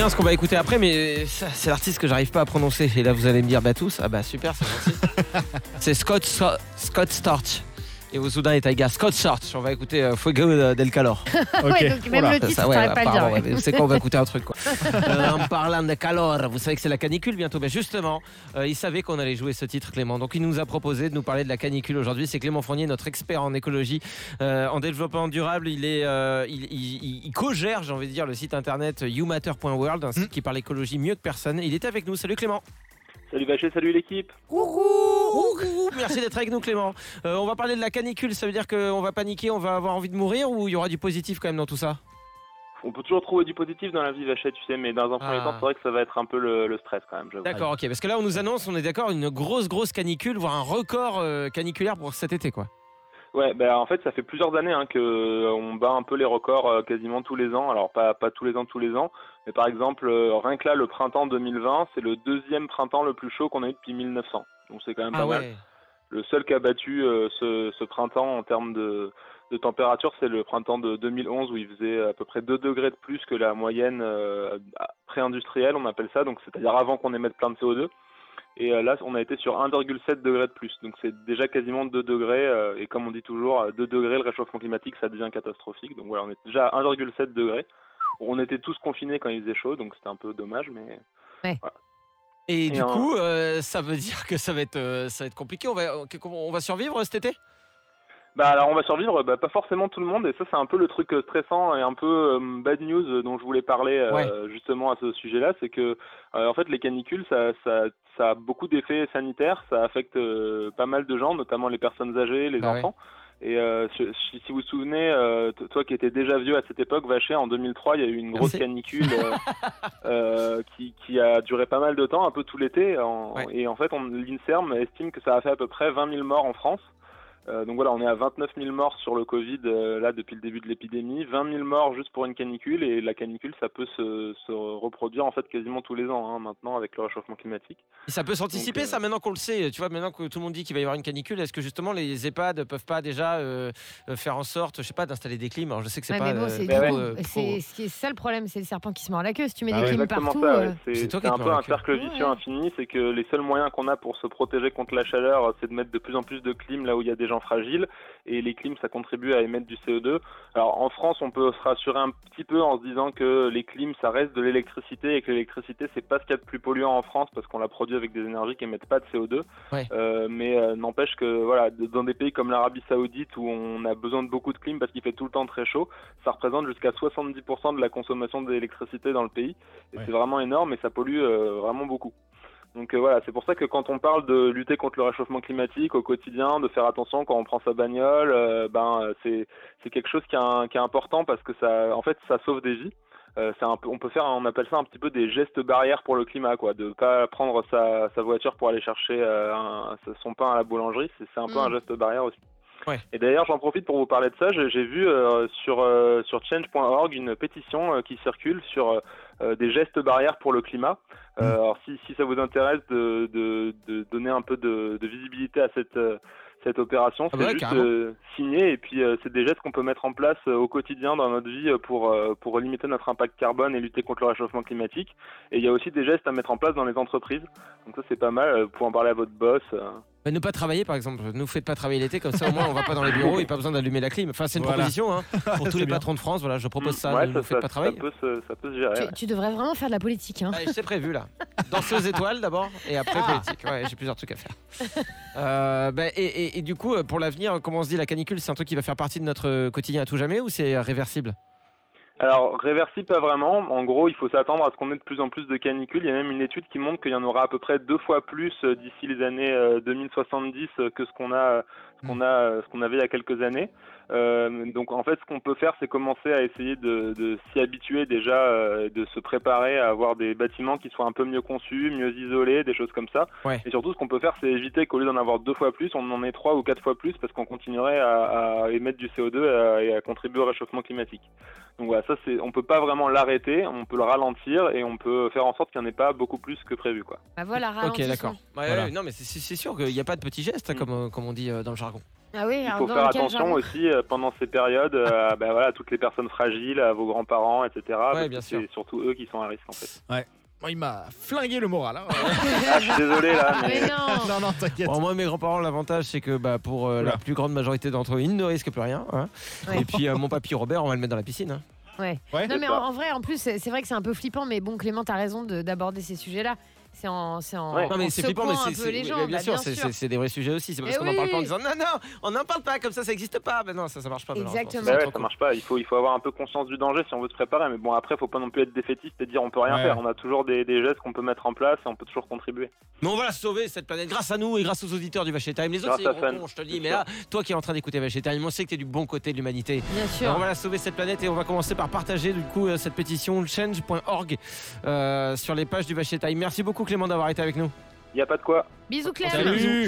bien ce qu'on va écouter après, mais c'est l'artiste que j'arrive pas à prononcer. Et là, vous allez me dire, bah tous, ah bah super, c'est gentil. c'est Scott, Scott Storch. Et au Soudan et Taïga, Scott Storch. On va écouter euh, Fuego del Calor. ouais, donc même Voilà. le titre, ouais, pas le dire. ouais. mais c'est quoi, on va écouter un truc quoi. Euh, en parlant de calor, vous savez que c'est la canicule bientôt. Ben justement, euh, il savait qu'on allait jouer ce titre, Clément. Donc il nous a proposé de nous parler de la canicule aujourd'hui. C'est Clément Fournier, notre expert en écologie, euh, en développement durable. Il est, euh, il, il- il- il co-gère, j'ai envie de dire, le site internet youmatter.world, un site qui parle écologie mieux que personne. Il est avec nous. Salut Clément. Salut Vacher, salut l'équipe. Coucou. Merci d'être avec nous, Clément. Euh, on va parler de la canicule. Ça veut dire qu'on va paniquer, on va avoir envie de mourir, ou il y aura du positif quand même dans tout ça? On peut toujours trouver du positif dans la vie Vacher, tu sais, mais dans un premier Ah. temps, c'est vrai que ça va être un peu le, le stress quand même. D'accord, ok. Parce que là, on nous annonce, on est d'accord, une grosse, grosse canicule, voire un record euh, caniculaire pour cet été, quoi. Ouais, bah en fait, ça fait plusieurs années hein, que euh, on bat un peu les records quasiment tous les ans. Alors pas pas tous les ans, tous les ans, mais par exemple, rien que là, le printemps 2020, c'est le deuxième printemps le plus chaud qu'on a eu depuis 1900. Donc c'est quand même Ah pas mal. Le seul qui a battu euh, ce, ce printemps en termes de, de température, c'est le printemps de 2011 où il faisait à peu près 2 degrés de plus que la moyenne euh, pré-industrielle, on appelle ça, donc c'est-à-dire avant qu'on émette plein de CO2. Et euh, là, on a été sur 1,7 degrés de plus, donc c'est déjà quasiment 2 degrés. et comme on dit toujours, à 2 degrés, le réchauffement climatique, ça devient catastrophique. Donc voilà, on est déjà à 1,7 degrés. On était tous confinés quand il faisait chaud, donc c'était un peu dommage, mais Et, Et du coup, euh, ça veut dire que ça va être, euh, ça va être compliqué. On va, on va survivre cet été? Bah alors on va survivre, bah, pas forcément tout le monde, et ça c'est un peu le truc euh, stressant et un peu euh, bad news dont je voulais parler euh, Ouais. justement à ce sujet-là, c'est que euh, en fait les canicules ça, ça, ça a beaucoup d'effets sanitaires, ça affecte pas mal de gens, notamment les personnes âgées, les Bah ouais. Et euh, si, si vous vous souvenez, euh, toi qui étais déjà vieux à cette époque, Vacher, en 2003, il y a eu une grosse Merci. canicule euh, euh, qui, qui a duré pas mal de temps, un peu tout l'été. Ouais. Et en fait, on- l'INSERM estime que ça a fait à peu près 20 000 morts en France. Euh, donc voilà, on est à 29 000 morts sur le Covid euh, là depuis le début de l'épidémie, 20 000 morts juste pour une canicule et la canicule ça peut se, se reproduire en fait quasiment tous les ans hein, maintenant avec le réchauffement climatique. Et ça peut s'anticiper, Donc, euh, ça, maintenant qu'on le sait. Tu vois, maintenant que tout le monde dit qu'il va y avoir une canicule, est-ce que justement les EHPAD peuvent pas déjà faire en sorte, je sais pas, d'installer des clims Alors je sais que c'est Ouais, pas. mais bon, c'est du ouais. ce ça le problème, c'est le serpent qui se mord la queue. Si tu mets Ah des clims partout, ça, euh, ouais. c'est C'est toi c'est qui un peu un cercle vicieux Ouais. infini, c'est que les seuls moyens qu'on a pour se protéger contre la chaleur, c'est de mettre de plus en plus de clim là où il y a des gens fragiles, et les clims ça contribue à émettre du CO2. Alors en France, on peut se rassurer un petit peu en se disant que les clims ça reste de l'électricité et que l'électricité c'est pas ce qu'il y a de plus polluant en France parce qu'on la produit avec des énergies qui émettent pas de CO2. Ouais. Euh, mais euh, n'empêche que voilà, dans des pays comme l'Arabie Saoudite où on a besoin de beaucoup de clim parce qu'il fait tout le temps très chaud, ça représente jusqu'à 70% de la consommation d'électricité dans le pays. Et Ouais. c'est vraiment énorme et ça pollue euh, vraiment beaucoup. Donc euh, voilà, c'est pour ça que quand on parle de lutter contre le réchauffement climatique au quotidien, de faire attention quand on prend sa bagnole, euh, ben euh, c'est c'est quelque chose qui est, un- qui est important parce que ça, en fait, ça sauve des vies. Euh, c'est un peu, on peut faire, on appelle ça un petit peu des gestes barrières pour le climat, quoi, de pas prendre sa, sa voiture pour aller chercher un- son pain à la boulangerie, c'est un peu Mm. un geste barrière aussi. Ouais. Et d'ailleurs, j'en profite pour vous parler de ça. J'ai j'ai vu euh, sur euh, sur change.org une pétition euh, qui circule sur euh, des gestes barrières pour le climat. Euh, Mm. Alors, si, si ça vous intéresse de, de, de donner un peu de, de visibilité à cette euh, cette opération, Ah c'est bah ouais, juste euh, signer et puis euh, c'est des gestes qu'on peut mettre en place au quotidien dans notre vie pour euh, pour limiter notre impact carbone et lutter contre le réchauffement climatique. Et il y a aussi des gestes à mettre en place dans les entreprises. Donc ça c'est pas mal. Vous pouvez en parler à votre boss. Mais ne pas travailler, par exemple. Ne vous faites pas travailler l'été, comme ça au moins on va pas dans les bureaux et pas besoin d'allumer la clim. Enfin, c'est une Voilà. proposition hein, pour tous les bien. patrons de France. Voilà, je propose ça. Ouais, ne ça, vous faites ça- pas ça travailler. peut se, ça peut se gérer. tu, ouais. tu devrais vraiment faire de la politique. Hein. C'est prévu là. Danseuse étoile d'abord et après Ah. politique. Ouais, j'ai plusieurs trucs à faire. Euh, bah, et, et- et du coup, pour l'avenir, comment on se dit la canicule, c'est un truc qui va faire partie de notre quotidien à tout jamais ou c'est réversible? Alors, réversible, pas vraiment. En gros, il faut s'attendre à ce qu'on ait de plus en plus de canicules. Il y a même une étude qui montre qu'il y en aura à peu près deux fois plus euh, d'ici les années euh, 2070 euh, que ce qu'on a, ce qu'on a, euh, ce qu'on avait il y a quelques années. Euh, donc, en fait, ce qu'on peut faire, c'est commencer à essayer de, de s'y habituer déjà, euh, de se préparer à avoir des bâtiments qui soient un peu mieux conçus, mieux isolés, des choses comme ça. Ouais. Et surtout, ce qu'on peut faire, c'est éviter qu'au lieu d'en avoir deux fois plus, on en ait trois ou quatre fois plus, parce qu'on continuerait à, à émettre du CO2 et à, et à contribuer au réchauffement climatique. Donc voilà, ça c'est, on peut pas vraiment l'arrêter, on peut le ralentir et on peut faire en sorte qu'il n'y en ait pas beaucoup plus que prévu quoi. Bah voilà, Ok, d'accord. Ouais, Voilà. ouais, non, mais c'est- sûr qu'il n'y a pas de petits gestes, hein, Mm. comme, euh, comme on dit euh, dans le jargon. Ah oui, Il faut faire attention genre aussi euh, pendant ces périodes à ben voilà, à toutes les personnes fragiles, à vos grands-parents, etc. bien sûr. C'est surtout eux qui sont à risque en fait. Moi, il m'a flingué le moral. hein. Ah, je suis désolé là, mais Mais non non, non, t'inquiète. Bon, moi, mes grands-parents, l'avantage, c'est que bah, pour euh, la plus grande majorité d'entre eux, ils ne risquent plus rien. hein. Ouais. Et puis, euh, mon papy Robert, on va le mettre dans la piscine. hein. Ouais. Ouais. Non, mais en, en vrai, en plus, c'est c'est vrai que c'est un peu flippant, mais bon, Clément, t'as raison de- d'aborder ces sujets-là. C'est en, c'est en, Ouais. Non, mais c'est flippant, mais c'est un peu c'est- les oui, gens. bien bah, sûr, c'est- c'est des vrais sujets aussi. C'est parce Eh qu'on n'en parle pas en disant non, non, on n'en parle pas, comme ça, ça n'existe pas. Mais non, ça, ça marche pas. Exactement. Bah ouais, ça cool. marche pas. Il faut, il faut avoir un peu conscience du danger si on veut se préparer. Mais bon, après, faut pas non plus être défaitiste et dire on peut rien Ouais. faire. On a toujours des, des gestes qu'on peut mettre en place et on peut toujours contribuer. Mais on va la sauver, cette planète, grâce à nous et grâce aux auditeurs du Vacher Time. Les autres, Grâce c'est cons, je te dis. Mais sûr. là, toi qui es en train d'écouter Vacher Time, on sait que tu es du bon côté de l'humanité. Bien Alors, sûr. on va la sauver cette planète et on va commencer par partager du coup euh, cette pétition change.org euh, sur les pages du Vacher Time. Merci beaucoup Clément d'avoir été avec nous. Il y a pas de quoi. Bisous, Clem. Salut.